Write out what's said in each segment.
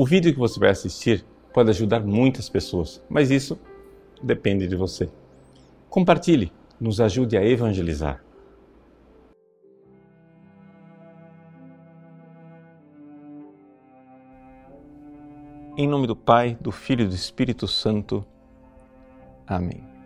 O vídeo que você vai assistir pode ajudar muitas pessoas, mas isso depende de você. Compartilhe, nos ajude a evangelizar. Em nome do Pai, do Filho e do Espírito Santo. Amém.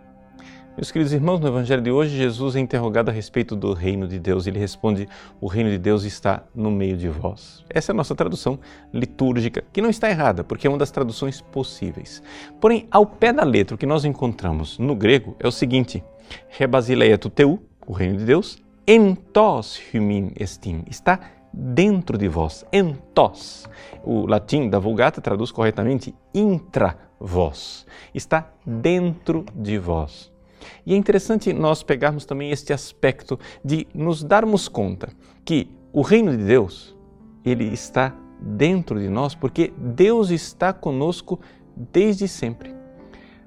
Meus queridos irmãos, no Evangelho de hoje, Jesus é interrogado a respeito do reino de Deus. Ele responde: O reino de Deus está no meio de vós. Essa é a nossa tradução litúrgica, que não está errada, porque é uma das traduções possíveis. Porém, ao pé da letra, o que nós encontramos no grego é o seguinte: Rebasileia teu, o reino de Deus, entos humin estim. Está dentro de vós, entos. O latim da Vulgata traduz corretamente intra vós. Está dentro de vós. E é interessante nós pegarmos também este aspecto de nos darmos conta que o reino de Deus, ele está dentro de nós porque Deus está conosco desde sempre.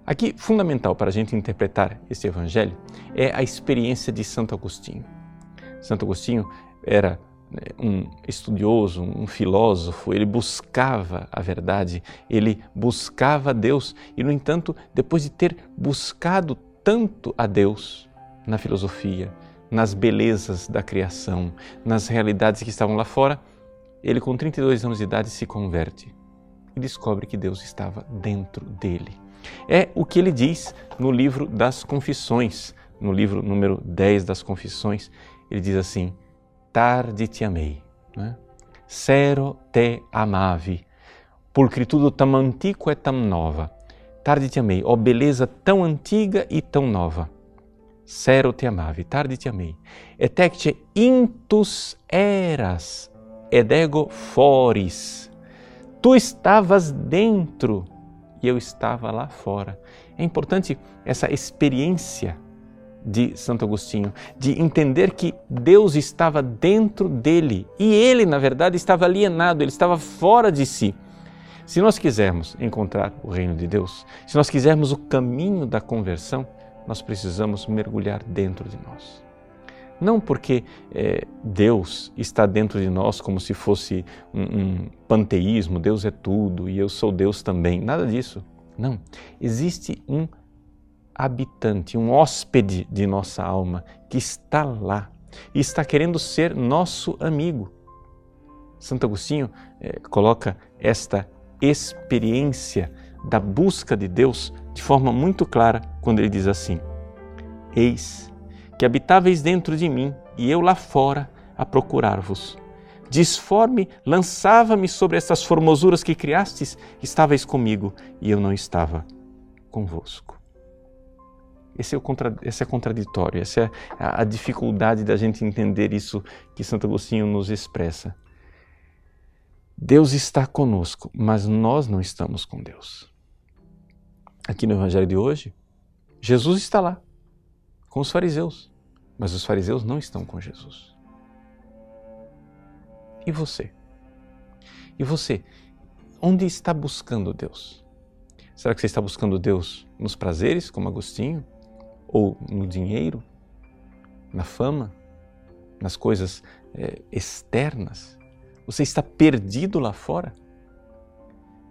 Aqui, fundamental para a gente interpretar este evangelho é a experiência de Santo Agostinho. Santo Agostinho era né, um estudioso, um filósofo, ele buscava a verdade, ele buscava Deus e, no entanto, depois de ter buscado tanto a Deus na filosofia, nas belezas da criação, nas realidades que estavam lá fora, ele, com 32 anos de idade, se converte e descobre que Deus estava dentro dele. É o que ele diz no livro das Confissões, no livro número 10 das Confissões. Ele diz assim: Tarde te amei, né? Sero te amavi, pulcritudo tam antico e tam nova tarde te amei, ó oh, beleza tão antiga e tão nova. Sero te amavi, tarde te amei. Etecte intus eras, edego foris. Tu estavas dentro e eu estava lá fora. É importante essa experiência de Santo Agostinho, de entender que Deus estava dentro dele e ele, na verdade, estava alienado, ele estava fora de si. Se nós quisermos encontrar o reino de Deus, se nós quisermos o caminho da conversão, nós precisamos mergulhar dentro de nós. Não porque é, Deus está dentro de nós como se fosse um, um panteísmo, Deus é tudo e eu sou Deus também, nada disso. Não. Existe um habitante, um hóspede de nossa alma que está lá e está querendo ser nosso amigo. Santo Agostinho é, coloca esta experiência da busca de Deus de forma muito clara quando ele diz assim: Eis que habitáveis dentro de mim e eu lá fora a procurar-vos. Disforme, lançava-me sobre essas formosuras que criastes, estáveis comigo e eu não estava convosco. Esse é, o contra, esse é contraditório, essa é a, a dificuldade da gente entender isso que Santo Agostinho nos expressa. Deus está conosco, mas nós não estamos com Deus. Aqui no Evangelho de hoje, Jesus está lá, com os fariseus, mas os fariseus não estão com Jesus. E você? E você? Onde está buscando Deus? Será que você está buscando Deus nos prazeres, como Agostinho? Ou no dinheiro? Na fama? Nas coisas é, externas? Você está perdido lá fora?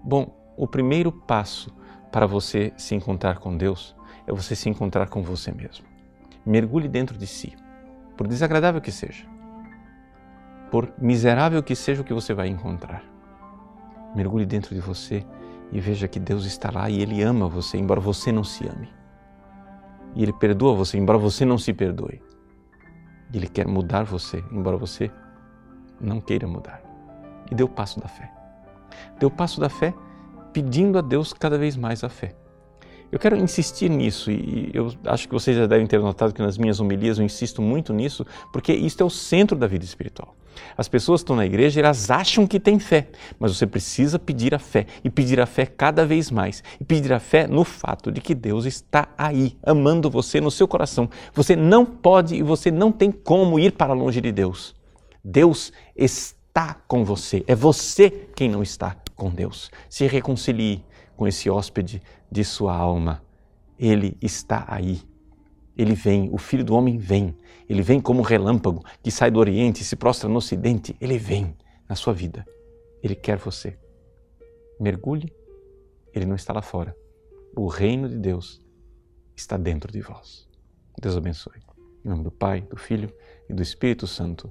Bom, o primeiro passo para você se encontrar com Deus é você se encontrar com você mesmo. Mergulhe dentro de si, por desagradável que seja, por miserável que seja o que você vai encontrar. Mergulhe dentro de você e veja que Deus está lá e Ele ama você, embora você não se ame. E Ele perdoa você, embora você não se perdoe. E Ele quer mudar você, embora você não queira mudar e deu o passo da fé. Deu o passo da fé pedindo a Deus cada vez mais a fé. Eu quero insistir nisso e eu acho que vocês já devem ter notado que nas minhas homilias eu insisto muito nisso, porque isso é o centro da vida espiritual. As pessoas estão na igreja elas acham que têm fé, mas você precisa pedir a fé e pedir a fé cada vez mais e pedir a fé no fato de que Deus está aí, amando você no seu coração. Você não pode e você não tem como ir para longe de Deus. Deus está com você, é você quem não está com Deus. Se reconcilie com esse hóspede de sua alma. Ele está aí. Ele vem, o Filho do Homem vem. Ele vem como um relâmpago que sai do Oriente e se prostra no Ocidente. Ele vem na sua vida. Ele quer você. Mergulhe, ele não está lá fora. O reino de Deus está dentro de vós. Deus abençoe. Em nome do Pai, do Filho e do Espírito Santo.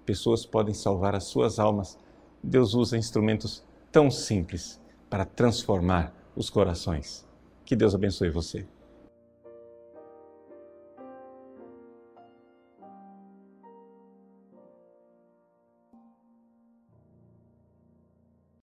pessoas podem salvar as suas almas. Deus usa instrumentos tão simples para transformar os corações. Que Deus abençoe você.